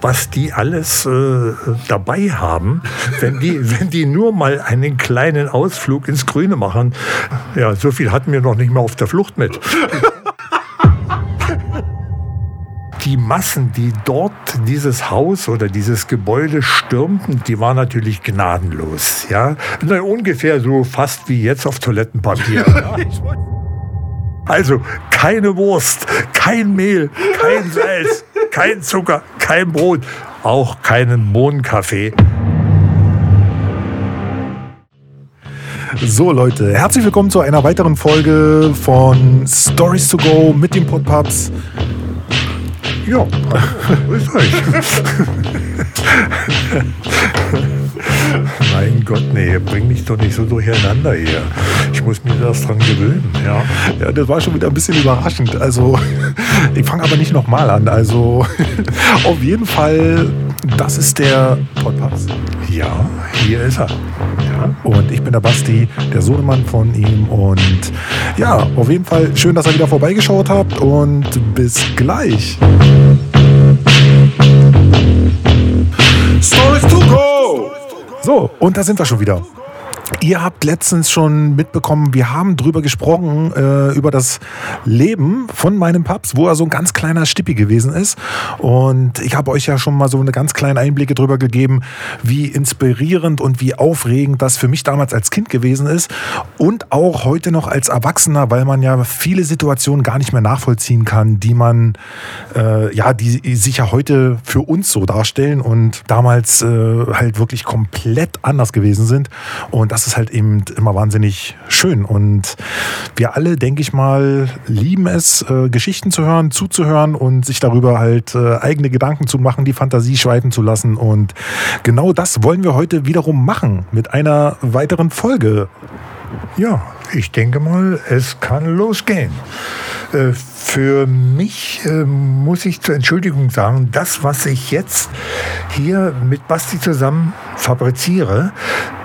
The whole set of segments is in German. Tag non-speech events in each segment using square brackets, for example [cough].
was die alles äh, dabei haben, wenn die, [laughs] wenn die nur mal einen kleinen Ausflug ins Grüne machen. Ja, so viel hatten wir noch nicht mal auf der Flucht mit. [laughs] die Massen, die dort dieses Haus oder dieses Gebäude stürmten, die waren natürlich gnadenlos. Ja? ungefähr so fast wie jetzt auf Toilettenpapier. [laughs] Ja? Also keine Wurst, kein Mehl, kein Salz, kein Zucker, kein Brot, auch keinen Bohnenkaffee. So Leute, herzlich willkommen zu einer weiteren Folge von Stories to Go mit den Podpups. Ja, [laughs] grüß euch. [laughs] mein Gott, nee, bring mich doch nicht so durcheinander hier. Ich muss mir das dran gewöhnen, ja. Ja, das war schon wieder ein bisschen überraschend. Also, [laughs] ich fange aber nicht nochmal an. Also, [laughs] auf jeden Fall, das ist der Podcast. Ja, hier ist er. Ja. Und ich bin der Basti, der Sohnemann von ihm. Und ja, auf jeden Fall schön, dass ihr wieder vorbeigeschaut habt und bis gleich. Und da sind wir schon wieder. Ihr habt letztens schon mitbekommen, wir haben drüber gesprochen, äh, über das Leben von meinem Paps, wo er so ein ganz kleiner Stippi gewesen ist. Und ich habe euch ja schon mal so eine ganz kleine Einblicke drüber gegeben, wie inspirierend und wie aufregend das für mich damals als Kind gewesen ist. Und auch heute noch als Erwachsener, weil man ja viele Situationen gar nicht mehr nachvollziehen kann, die man, äh, ja, die sich ja heute für uns so darstellen und damals äh, halt wirklich komplett anders gewesen sind. Und das ist halt eben immer wahnsinnig schön. Und wir alle, denke ich mal, lieben es, äh, Geschichten zu hören, zuzuhören und sich darüber halt äh, eigene Gedanken zu machen, die Fantasie schweifen zu lassen. Und genau das wollen wir heute wiederum machen mit einer weiteren Folge. Ja, ich denke mal, es kann losgehen. Äh, für mich äh, muss ich zur Entschuldigung sagen, das, was ich jetzt hier mit Basti zusammen fabriziere,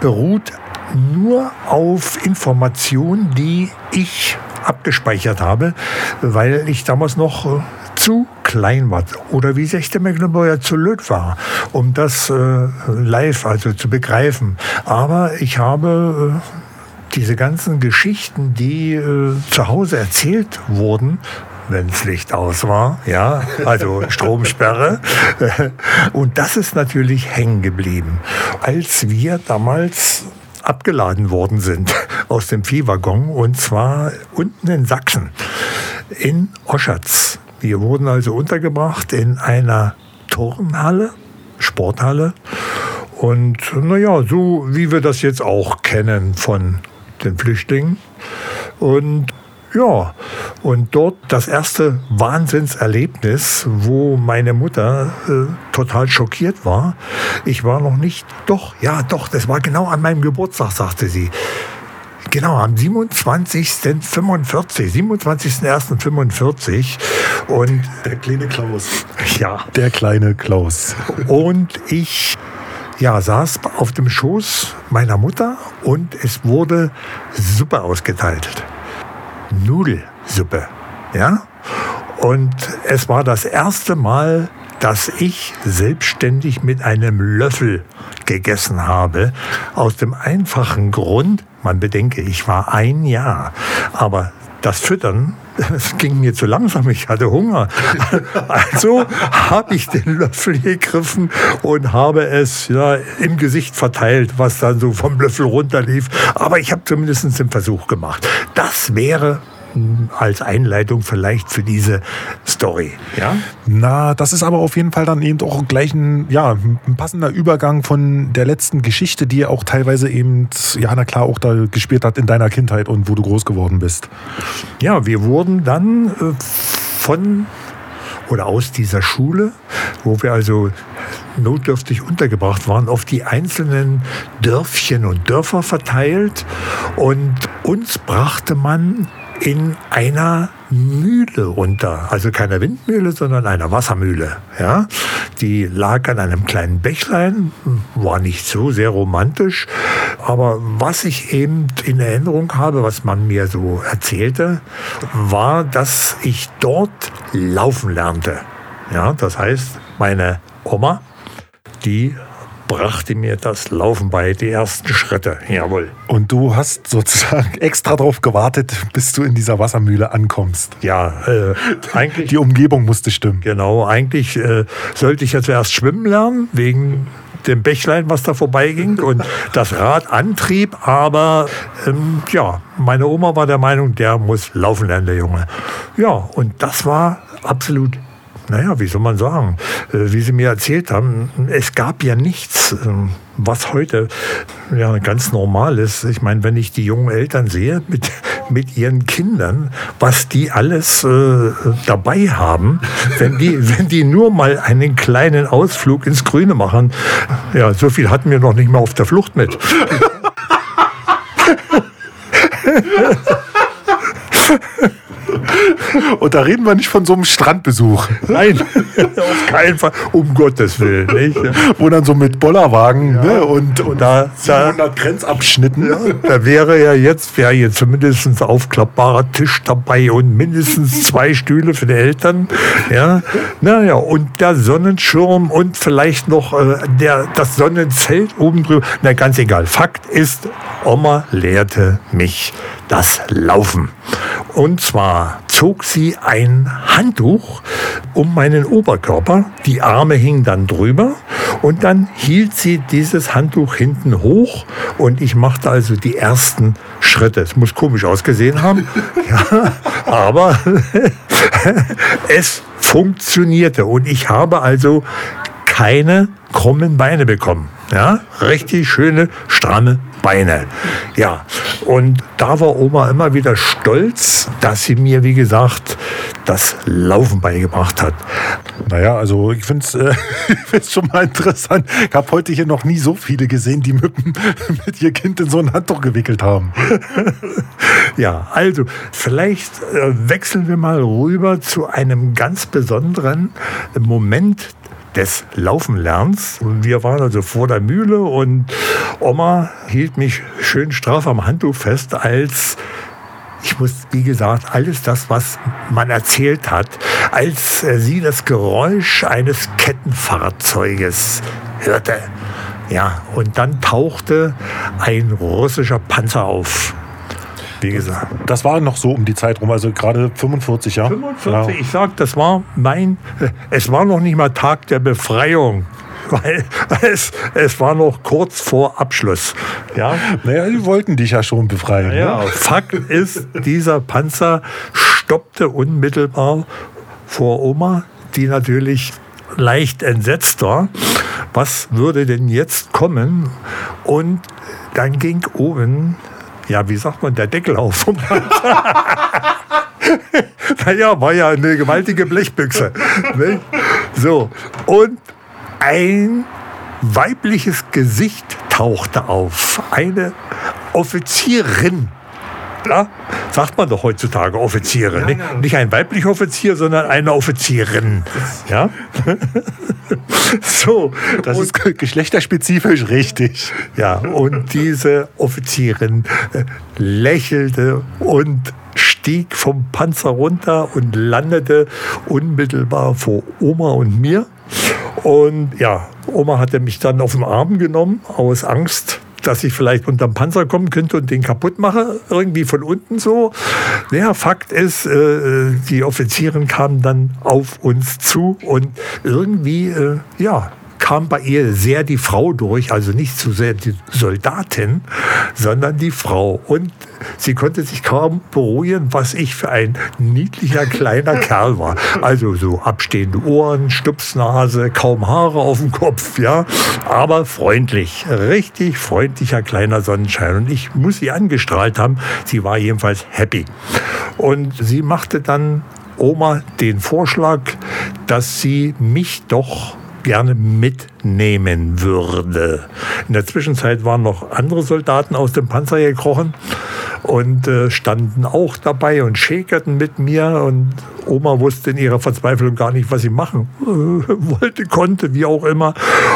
beruht nur auf Informationen, die ich abgespeichert habe, weil ich damals noch äh, zu klein war oder wie sich der Mecklenburger zu löt war, um das äh, live also zu begreifen. Aber ich habe äh, diese ganzen Geschichten, die äh, zu Hause erzählt wurden, wenn das Licht aus war, ja, also [laughs] Stromsperre. [laughs] Und das ist natürlich hängen geblieben. Als wir damals abgeladen worden sind [laughs] aus dem Viehwaggon und zwar unten in Sachsen, in Oschatz. Wir wurden also untergebracht in einer Turnhalle, Sporthalle. Und naja, so wie wir das jetzt auch kennen von den Flüchtlingen. Und ja, und dort das erste Wahnsinnserlebnis, wo meine Mutter äh, total schockiert war. Ich war noch nicht, doch, ja, doch, das war genau an meinem Geburtstag, sagte sie. Genau, am 27.45, 27.01.45 und der kleine Klaus. Ja. Der kleine Klaus. Und ich ja, saß auf dem Schoß meiner Mutter und es wurde Suppe ausgeteilt. Nudelsuppe. Ja? Und es war das erste Mal, dass ich selbstständig mit einem Löffel gegessen habe. Aus dem einfachen Grund, man bedenke, ich war ein Jahr, aber das Füttern, das ging mir zu langsam, ich hatte Hunger. Also habe ich den Löffel gegriffen und habe es ja, im Gesicht verteilt, was dann so vom Löffel runterlief. Aber ich habe zumindest den Versuch gemacht. Das wäre als Einleitung vielleicht für diese Story. Ja? Na, das ist aber auf jeden Fall dann eben auch gleich ein, ja, ein passender Übergang von der letzten Geschichte, die auch teilweise eben, ja, na klar, auch da gespielt hat in deiner Kindheit und wo du groß geworden bist. Ja, wir wurden dann äh, von oder aus dieser Schule, wo wir also notdürftig untergebracht waren, auf die einzelnen Dörfchen und Dörfer verteilt. Und uns brachte man in einer Mühle unter. Also keine Windmühle, sondern einer Wassermühle. Ja? Die lag an einem kleinen Bächlein, war nicht so sehr romantisch. Aber was ich eben in Erinnerung habe, was man mir so erzählte, war, dass ich dort laufen lernte. Ja, das heißt, meine Oma, die brachte mir das Laufen bei, die ersten Schritte. Jawohl. Und du hast sozusagen [laughs] extra darauf gewartet, bis du in dieser Wassermühle ankommst. Ja, äh, eigentlich. Die Umgebung musste stimmen. Genau, eigentlich äh, sollte ich ja zuerst schwimmen lernen, wegen dem Bächlein, was da vorbeiging und [laughs] das Rad antrieb. Aber ähm, ja, meine Oma war der Meinung, der muss laufen lernen, der Junge. Ja, und das war absolut naja, wie soll man sagen, äh, wie Sie mir erzählt haben, es gab ja nichts, ähm, was heute ja ganz normal ist. Ich meine, wenn ich die jungen Eltern sehe mit, [laughs] mit ihren Kindern, was die alles äh, dabei haben, wenn die, [laughs] wenn die nur mal einen kleinen Ausflug ins Grüne machen, ja, so viel hatten wir noch nicht mal auf der Flucht mit. [laughs] Und da reden wir nicht von so einem Strandbesuch. Nein, [laughs] auf keinen Fall, um Gottes Willen. Nicht? Wo dann so mit Bollerwagen ja. ne, und, und da, 700 da, Grenzabschnitten. Ja, da wäre ja jetzt, wäre jetzt zumindest ein aufklappbarer Tisch dabei und mindestens zwei Stühle für die Eltern. Ja, naja, und der Sonnenschirm und vielleicht noch äh, der, das Sonnenzelt oben drüber. Na, ganz egal. Fakt ist, Oma lehrte mich das Laufen. Und zwar zog sie ein Handtuch um meinen Oberkörper, die Arme hingen dann drüber und dann hielt sie dieses Handtuch hinten hoch und ich machte also die ersten Schritte. Es muss komisch ausgesehen haben, [laughs] ja, aber [laughs] es funktionierte und ich habe also keine krummen Beine bekommen. Ja, richtig schöne, stramme Beine. Ja, und da war Oma immer wieder stolz, dass sie mir, wie gesagt, das Laufen beigebracht hat. Naja, also ich finde es äh, [laughs] schon mal interessant. Ich habe heute hier noch nie so viele gesehen, die mit, [laughs] mit ihr Kind in so ein Handtuch gewickelt haben. [laughs] ja, also vielleicht äh, wechseln wir mal rüber zu einem ganz besonderen Moment des Laufenlernens. Wir waren also vor der Mühle und Oma hielt mich schön straff am Handtuch fest, als ich muss, wie gesagt, alles das, was man erzählt hat, als sie das Geräusch eines Kettenfahrzeuges hörte. Ja, und dann tauchte ein russischer Panzer auf wie gesagt. Das war noch so um die Zeit rum, also gerade 45 Jahre. 45, ja. ich sag, das war mein, es war noch nicht mal Tag der Befreiung. Weil [laughs] es, es war noch kurz vor Abschluss. Ja? Naja, die wollten dich ja schon befreien. Ja, ne? Fakt ist, dieser Panzer stoppte unmittelbar vor Oma, die natürlich leicht entsetzt war. Was würde denn jetzt kommen? Und dann ging oben ja, wie sagt man, der Deckel auf. [laughs] naja, war ja eine gewaltige Blechbüchse. Ne? So, und ein weibliches Gesicht tauchte auf. Eine Offizierin ja, sagt man doch heutzutage Offiziere. Ja, ja. Nicht ein weiblicher Offizier, sondern eine Offizierin. Ja? [laughs] so, das und, ist geschlechterspezifisch richtig. Ja, und diese Offizierin äh, lächelte und stieg vom Panzer runter und landete unmittelbar vor Oma und mir. Und ja, Oma hatte mich dann auf den Arm genommen aus Angst, dass ich vielleicht unterm Panzer kommen könnte und den kaputt mache, irgendwie von unten so. Naja, Fakt ist, äh, die Offizierin kamen dann auf uns zu und irgendwie, äh, ja, kam bei ihr sehr die Frau durch, also nicht zu sehr die Soldatin, sondern die Frau. Und sie konnte sich kaum beruhigen, was ich für ein niedlicher [laughs] kleiner Kerl war. Also so abstehende Ohren, Stupsnase, kaum Haare auf dem Kopf, ja, aber freundlich, richtig freundlicher kleiner Sonnenschein. Und ich muss sie angestrahlt haben. Sie war jedenfalls happy. Und sie machte dann Oma den Vorschlag, dass sie mich doch gerne mitnehmen würde. In der Zwischenzeit waren noch andere Soldaten aus dem Panzer gekrochen und äh, standen auch dabei und schäkerten mit mir. Und Oma wusste in ihrer Verzweiflung gar nicht, was sie machen äh, wollte, konnte, wie auch immer.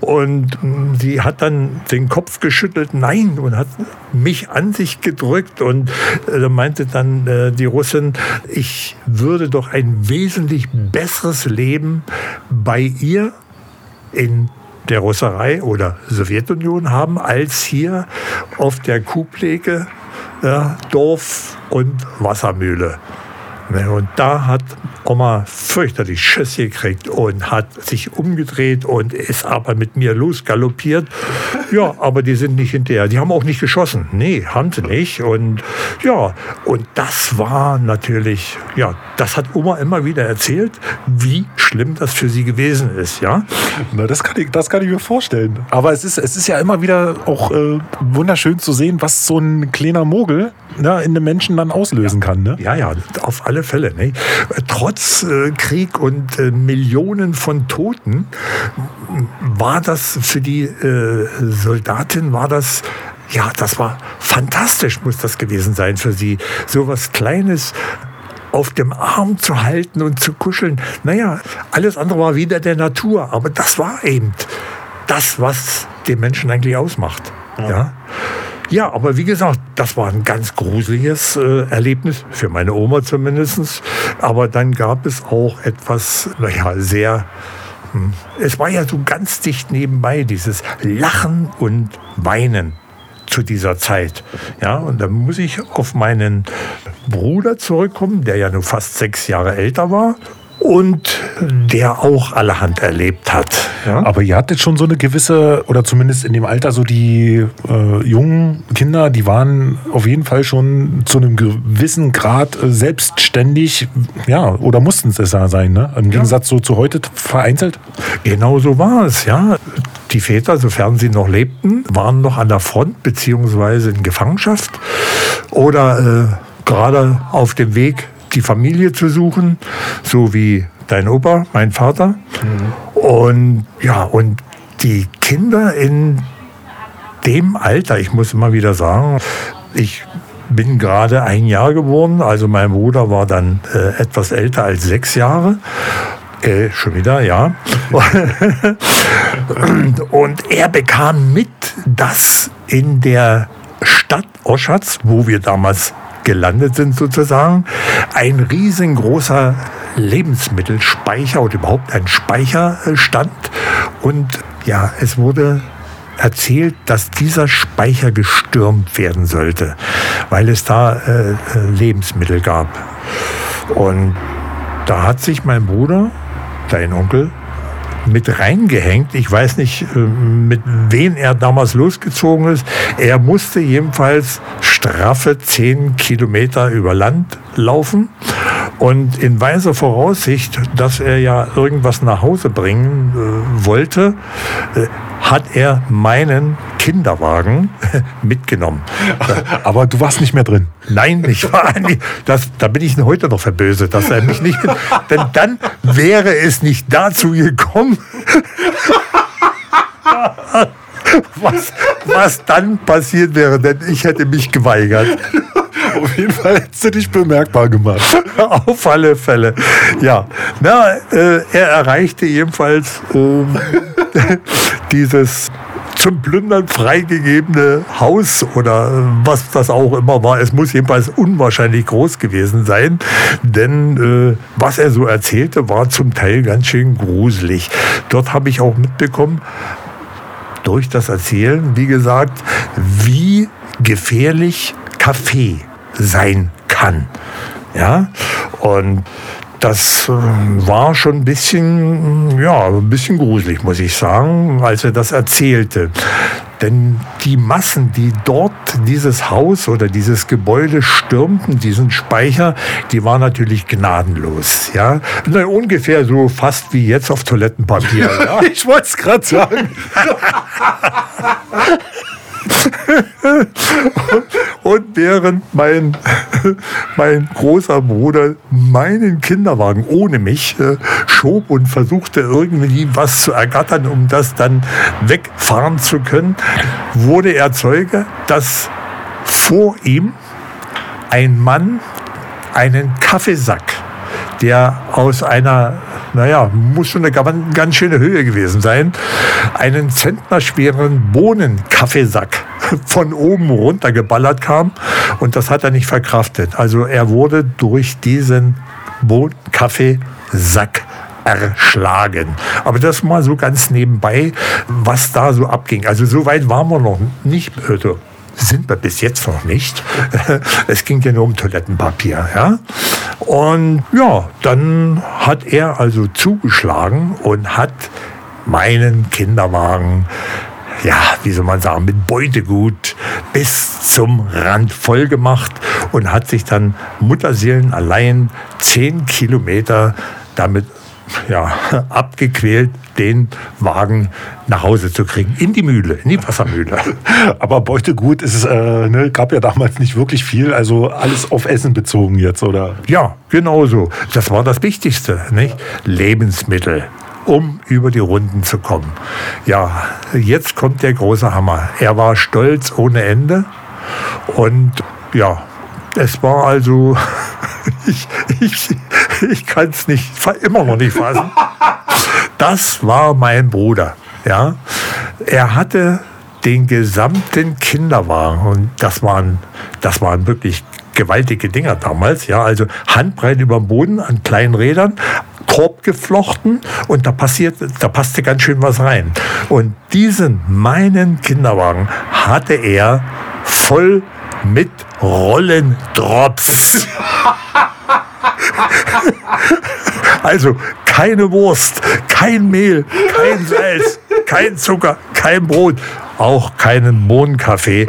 Und äh, sie hat dann den Kopf geschüttelt, nein, und hat mich an sich gedrückt und äh, meinte dann äh, die Russin, ich würde doch ein wesentlich besseres Leben bei ihr in der Russerei oder Sowjetunion haben, als hier auf der Kuhpflege, ja, Dorf und Wassermühle. Und da hat Oma fürchterlich Schiss gekriegt und hat sich umgedreht und ist aber mit mir losgaloppiert. Ja, aber die sind nicht hinterher. Die haben auch nicht geschossen. Nee, haben sie nicht. Und ja, und das war natürlich, ja, das hat Oma immer wieder erzählt, wie schlimm das für sie gewesen ist. Ja, Na, das, kann ich, das kann ich mir vorstellen. Aber es ist, es ist ja immer wieder auch äh, wunderschön zu sehen, was so ein kleiner Mogel ne, in einem Menschen dann auslösen kann. Ne? ja, ja, auf alle Fälle. Ne? Trotz äh, Krieg und äh, Millionen von Toten war das für die äh, Soldatin, war das ja, das war fantastisch, muss das gewesen sein für sie. So was Kleines auf dem Arm zu halten und zu kuscheln. Naja, alles andere war wieder der Natur, aber das war eben das, was den Menschen eigentlich ausmacht. Ja. ja. Aber wie gesagt, das war ein ganz gruseliges äh, Erlebnis, für meine Oma zumindest. Aber dann gab es auch etwas, naja, sehr hm, es war ja so ganz dicht nebenbei, dieses Lachen und Weinen zu dieser Zeit. Ja, und da muss ich auf meinen Bruder zurückkommen, der ja nur fast sechs Jahre älter war und der auch allerhand erlebt hat. Ja? Aber ihr hattet schon so eine gewisse, oder zumindest in dem Alter, so die äh, jungen Kinder, die waren auf jeden Fall schon zu einem gewissen Grad äh, selbstständig, ja, oder mussten es ja sein, ne? Im Gegensatz so zu heute vereinzelt. Genau so war es, ja. Die Väter, sofern sie noch lebten, waren noch an der Front beziehungsweise in Gefangenschaft oder äh, gerade auf dem Weg, die Familie zu suchen, so wie dein Opa, mein Vater. Und ja, und die Kinder in dem Alter, ich muss immer wieder sagen, ich bin gerade ein Jahr geworden, also mein Bruder war dann äh, etwas älter als sechs Jahre. Äh, schon wieder, ja. [laughs] Und er bekam mit, dass in der Stadt Oschatz, wo wir damals gelandet sind sozusagen, ein riesengroßer Lebensmittelspeicher oder überhaupt ein Speicher äh, stand. Und ja, es wurde erzählt, dass dieser Speicher gestürmt werden sollte, weil es da äh, äh, Lebensmittel gab. Und da hat sich mein Bruder, dein Onkel, mit reingehängt. Ich weiß nicht, äh, mit wem er damals losgezogen ist. Er musste jedenfalls straffe zehn Kilometer über Land laufen. Und in weiser Voraussicht, dass er ja irgendwas nach Hause bringen äh, wollte, äh, hat er meinen Kinderwagen [laughs] mitgenommen. [laughs] Aber du warst nicht mehr drin. Nein, ich war [laughs] nicht. Das, da bin ich heute noch verböse, dass er mich nicht. Denn dann wäre es nicht dazu gekommen. Was, was dann passiert wäre, denn ich hätte mich geweigert. Auf jeden Fall hättest du dich bemerkbar gemacht. [laughs] Auf alle Fälle. Ja, na, äh, er erreichte jedenfalls ähm, [laughs] dieses zum Plündern freigegebene Haus oder äh, was das auch immer war. Es muss jedenfalls unwahrscheinlich groß gewesen sein, denn äh, was er so erzählte, war zum Teil ganz schön gruselig. Dort habe ich auch mitbekommen, durch das Erzählen, wie gesagt, wie gefährlich Kaffee sein kann. Ja, und das äh, war schon ein bisschen, ja, ein bisschen gruselig, muss ich sagen, als er das erzählte. Denn die Massen, die dort dieses Haus oder dieses Gebäude stürmten, diesen Speicher, die waren natürlich gnadenlos. Ja? Na, ungefähr so fast wie jetzt auf Toilettenpapier. [laughs] Ja? Ich wollte es gerade sagen. [laughs] [laughs] Und während mein, mein großer Bruder meinen Kinderwagen ohne mich äh, schob und versuchte irgendwie was zu ergattern, um das dann wegfahren zu können, wurde er Zeuge, dass vor ihm ein Mann einen Kaffeesack der aus einer, naja, muss schon eine ganz schöne Höhe gewesen sein, einen zentnerschweren Bohnenkaffeesack [laughs] von oben runtergeballert kam und das hat er nicht verkraftet. Also er wurde durch diesen Bohnenkaffeesack erschlagen. Aber das mal so ganz nebenbei, was da so abging. Also so weit waren wir noch nicht. Also sind wir bis jetzt noch nicht. [laughs] Es ging ja nur um Toilettenpapier. Ja? Und ja, dann hat er also zugeschlagen und hat meinen Kinderwagen ja, wie soll man sagen, mit Beutegut bis zum Rand voll gemacht und hat sich dann Mutterseelen allein zehn Kilometer damit ja, [laughs] abgequält, den Wagen nach Hause zu kriegen. In die Mühle, in die Wassermühle. [laughs] Aber Beutegut ist, äh, ne, gab ja damals nicht wirklich viel, also alles auf Essen bezogen jetzt, oder? Ja, genau so. Das war das Wichtigste, nicht? Lebensmittel um über die Runden zu kommen. Ja, jetzt kommt der große Hammer. Er war stolz ohne Ende und ja, es war also, [laughs] ich, ich, [laughs] ich kann es nicht, immer noch nicht fassen. Das war mein Bruder. Ja, er hatte den gesamten Kinderwagen und das waren, das waren wirklich gewaltige Dinger damals. Ja, also handbreit über dem Boden an kleinen Rädern, Korb geflochten und da passiert, da passte ganz schön was rein. Und diesen meinen Kinderwagen hatte er voll mit Rollendrops. [laughs] [laughs] Also keine Wurst, kein Mehl, kein Salz, kein Zucker, kein Brot, auch keinen Mohnkaffee.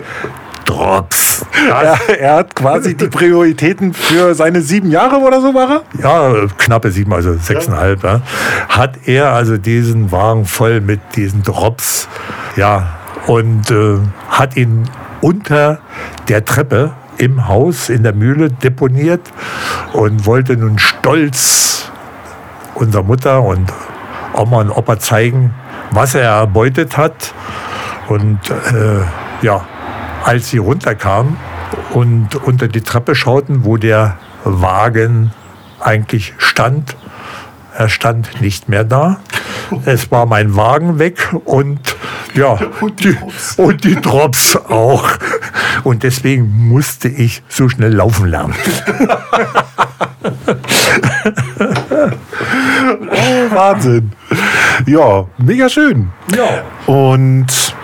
Drops. Er, er, hat quasi die Prioritäten für seine sieben Jahre oder so war er? Ja, knappe sieben, also sechseinhalb. Ja. Hat er also diesen Wagen voll mit diesen Drops, ja, und äh, hat ihn unter der Treppe im Haus in der Mühle deponiert und wollte nun stolz unserer Mutter und Oma und Opa zeigen, was er erbeutet hat. Und äh, ja, als sie runterkamen und unter die Treppe schauten, wo der Wagen eigentlich stand, er stand nicht mehr da. Es war mein Wagen weg und ja, [laughs] und die, Drops. und die Drops auch. Und deswegen musste ich so schnell laufen lernen. oh, Wahnsinn. Ja, mega schön. Ja. Und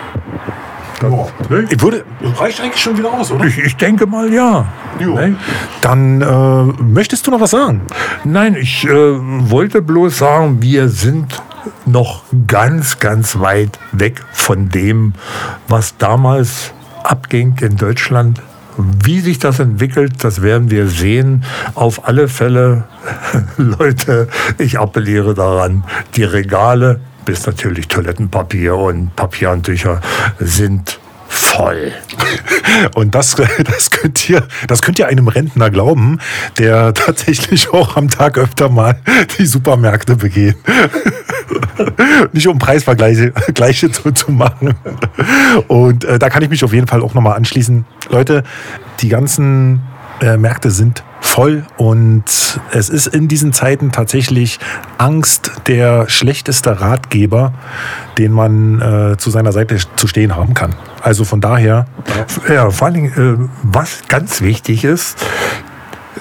ja, ich würde, reicht eigentlich schon wieder aus, oder? Ich, ich denke mal ja. Ne? Dann äh, möchtest du noch was sagen? Nein, ich äh, wollte bloß sagen, wir sind noch ganz, ganz weit weg von dem, was damals abging in Deutschland. Wie sich das entwickelt, das werden wir sehen. Auf alle Fälle, [laughs] Leute, ich appelliere daran, die Regale bis natürlich Toilettenpapier und Papierhandtücher sind voll. [laughs] Und das, [laughs] das, könnt ihr, das könnt ihr einem Rentner glauben, der tatsächlich auch am Tag öfter mal die Supermärkte begehen. Nicht um Preisvergleiche [laughs] Gleiche zu, zu machen. Und äh, da kann ich mich auf jeden Fall auch nochmal anschließen. Leute, die ganzen äh, Märkte sind voll und es ist in diesen Zeiten tatsächlich Angst der schlechteste Ratgeber, den man äh, zu seiner Seite zu stehen haben kann. Also von daher. Ja, vor allen Dingen, äh, was ganz wichtig ist,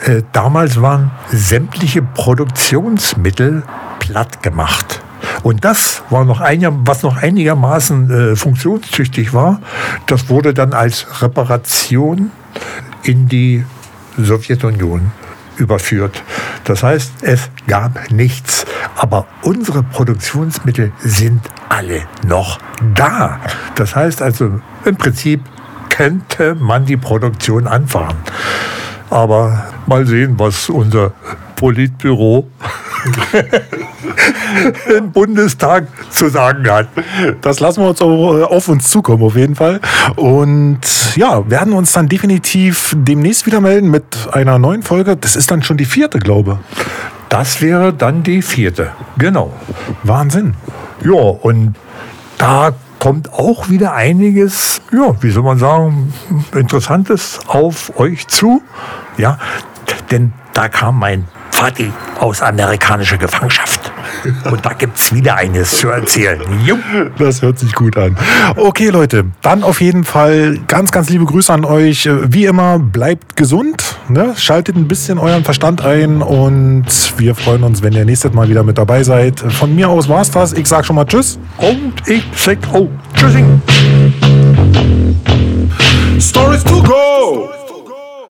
äh, damals waren sämtliche Produktionsmittel platt gemacht. Und das war noch ein, was noch einigermaßen äh, funktionstüchtig war. Das wurde dann als Reparation in die Sowjetunion überführt. Das heißt, es gab nichts. Aber unsere Produktionsmittel sind alle noch da. Das heißt also, im Prinzip könnte man die Produktion anfahren. Aber mal sehen, was unser Politbüro [laughs] im Bundestag zu sagen hat. Das lassen wir uns auf uns zukommen, auf jeden Fall. Und ja, werden uns dann definitiv demnächst wieder melden mit einer neuen Folge. Das ist dann schon die vierte, glaube ich. Das wäre dann die vierte, genau. Wahnsinn. Ja, und da kommt auch wieder einiges, ja, wie soll man sagen, Interessantes auf euch zu. Ja, denn da kam mein Party aus amerikanischer Gefangenschaft. Und da gibt es wieder eines zu erzählen. Jupp. Das hört sich gut an. Okay, Leute, dann auf jeden Fall ganz, ganz liebe Grüße an euch. Wie immer, bleibt gesund, ne? schaltet ein bisschen euren Verstand ein und wir freuen uns, wenn ihr nächstes Mal wieder mit dabei seid. Von mir aus war's das. Ich sag schon mal Tschüss. Und ich sag oh, Tschüssing. Stories to go!